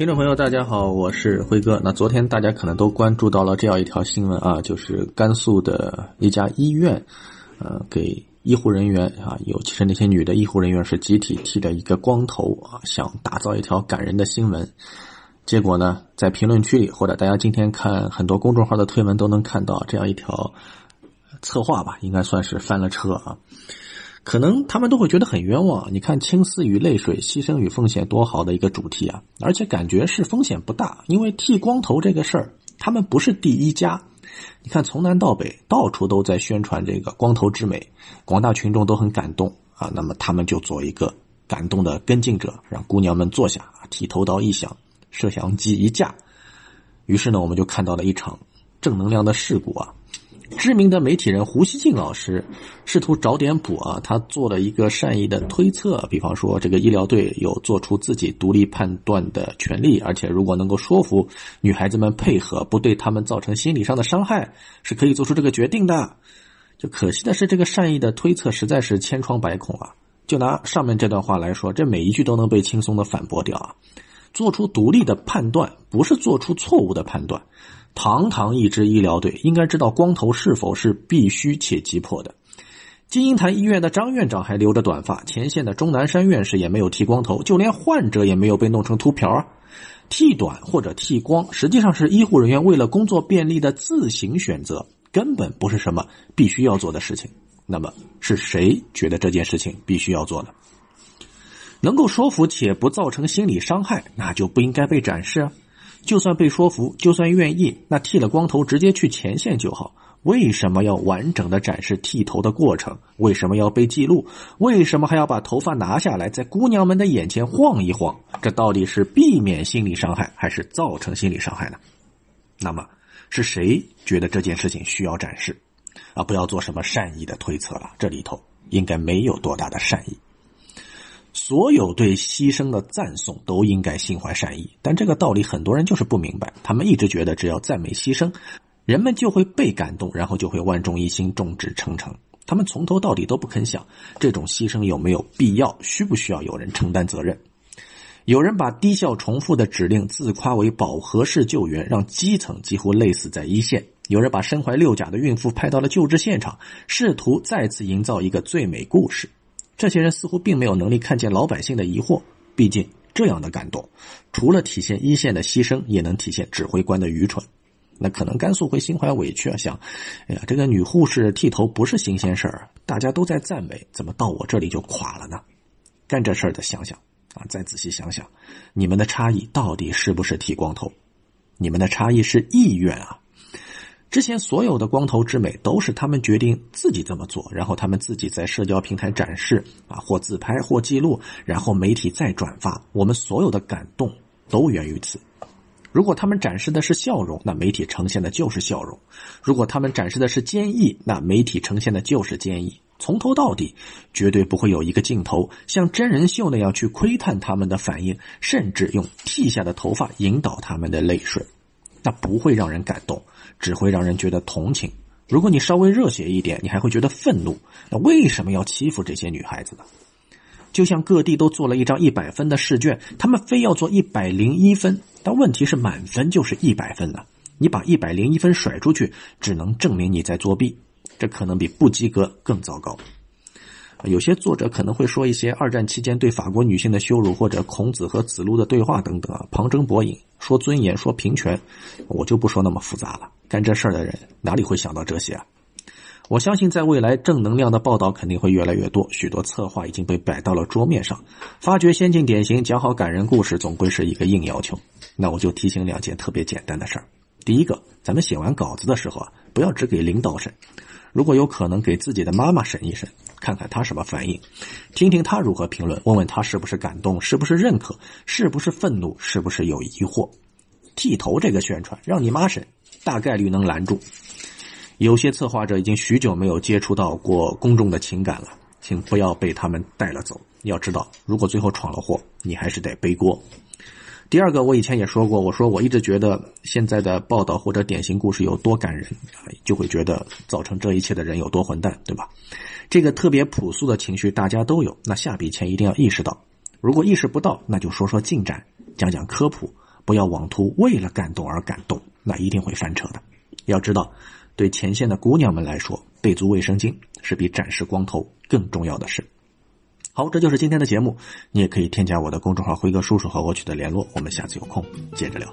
听众朋友，大家好，我是辉哥。那昨天大家可能都关注到了这样一条新闻啊，就是甘肃的一家医院，呃，给医护人员啊，尤其是那些女的医护人员是集体剃了一个光头啊，想打造一条感人的新闻。结果呢，在评论区里或者大家今天看很多公众号的推文都能看到这样一条策划吧，应该算是翻了车啊。可能他们都会觉得很冤枉。你看，青丝与泪水，牺牲与奉献，多好的一个主题啊！而且感觉是风险不大，因为剃光头这个事儿，他们不是第一家。你看，从南到北，到处都在宣传这个光头之美，广大群众都很感动啊。那么他们就做一个感动的跟进者，让姑娘们坐下，剃头刀一响，摄像机一架，于是呢，我们就看到了一场正能量的事故啊。知名的媒体人胡锡进老师试图找点补啊，他做了一个善意的推测，比方说这个医疗队有做出自己独立判断的权利，而且如果能够说服女孩子们配合，不对他们造成心理上的伤害，是可以做出这个决定的。就可惜的是，这个善意的推测实在是千疮百孔啊。就拿上面这段话来说，这每一句都能被轻松的反驳掉啊。做出独立的判断，不是做出错误的判断。堂堂一支医疗队，应该知道光头是否是必须且急迫的。金银潭医院的张院长还留着短发，前线的钟南山院士也没有剃光头，就连患者也没有被弄成秃瓢啊。剃短或者剃光，实际上是医护人员为了工作便利的自行选择，根本不是什么必须要做的事情。那么是谁觉得这件事情必须要做呢？能够说服且不造成心理伤害，那就不应该被展示啊。就算被说服，就算愿意，那剃了光头直接去前线就好。为什么要完整的展示剃头的过程？为什么要被记录？为什么还要把头发拿下来，在姑娘们的眼前晃一晃？这到底是避免心理伤害，还是造成心理伤害呢？那么，是谁觉得这件事情需要展示？啊，不要做什么善意的推测了，这里头应该没有多大的善意。所有对牺牲的赞颂都应该心怀善意，但这个道理很多人就是不明白。他们一直觉得只要赞美牺牲，人们就会被感动，然后就会万众一心、众志成城。他们从头到底都不肯想，这种牺牲有没有必要，需不需要有人承担责任？有人把低效重复的指令自夸为饱和式救援，让基层几乎累死在一线；有人把身怀六甲的孕妇派到了救治现场，试图再次营造一个最美故事。这些人似乎并没有能力看见老百姓的疑惑，毕竟这样的感动，除了体现一线的牺牲，也能体现指挥官的愚蠢。那可能甘肃会心怀委屈啊，想，哎呀，这个女护士剃头不是新鲜事儿，大家都在赞美，怎么到我这里就垮了呢？干这事儿的想想啊，再仔细想想，你们的差异到底是不是剃光头？你们的差异是意愿啊。之前所有的光头之美都是他们决定自己这么做，然后他们自己在社交平台展示啊，或自拍或记录，然后媒体再转发。我们所有的感动都源于此。如果他们展示的是笑容，那媒体呈现的就是笑容；如果他们展示的是坚毅，那媒体呈现的就是坚毅。从头到底，绝对不会有一个镜头像真人秀那样去窥探他们的反应，甚至用剃下的头发引导他们的泪水。那不会让人感动，只会让人觉得同情。如果你稍微热血一点，你还会觉得愤怒。那为什么要欺负这些女孩子呢？就像各地都做了一张一百分的试卷，他们非要做一百零一分。但问题是，满分就是一百分了。你把一百零一分甩出去，只能证明你在作弊，这可能比不及格更糟糕。有些作者可能会说一些二战期间对法国女性的羞辱，或者孔子和子路的对话等等啊，旁征博引，说尊严，说平权，我就不说那么复杂了。干这事儿的人哪里会想到这些啊？我相信在未来正能量的报道肯定会越来越多，许多策划已经被摆到了桌面上。发掘先进典型，讲好感人故事，总归是一个硬要求。那我就提醒两件特别简单的事儿。第一个，咱们写完稿子的时候啊，不要只给领导审。如果有可能，给自己的妈妈审一审，看看她什么反应，听听她如何评论，问问她是不是感动，是不是认可，是不是愤怒，是不是有疑惑。剃头这个宣传，让你妈审，大概率能拦住。有些策划者已经许久没有接触到过公众的情感了，请不要被他们带了走。要知道，如果最后闯了祸，你还是得背锅。第二个，我以前也说过，我说我一直觉得现在的报道或者典型故事有多感人，就会觉得造成这一切的人有多混蛋，对吧？这个特别朴素的情绪大家都有，那下笔前一定要意识到。如果意识不到，那就说说进展，讲讲科普，不要妄图为了感动而感动，那一定会翻车的。要知道，对前线的姑娘们来说，备足卫生巾是比展示光头更重要的事。好，这就是今天的节目。你也可以添加我的公众号“辉哥叔叔”和我取得联络。我们下次有空接着聊。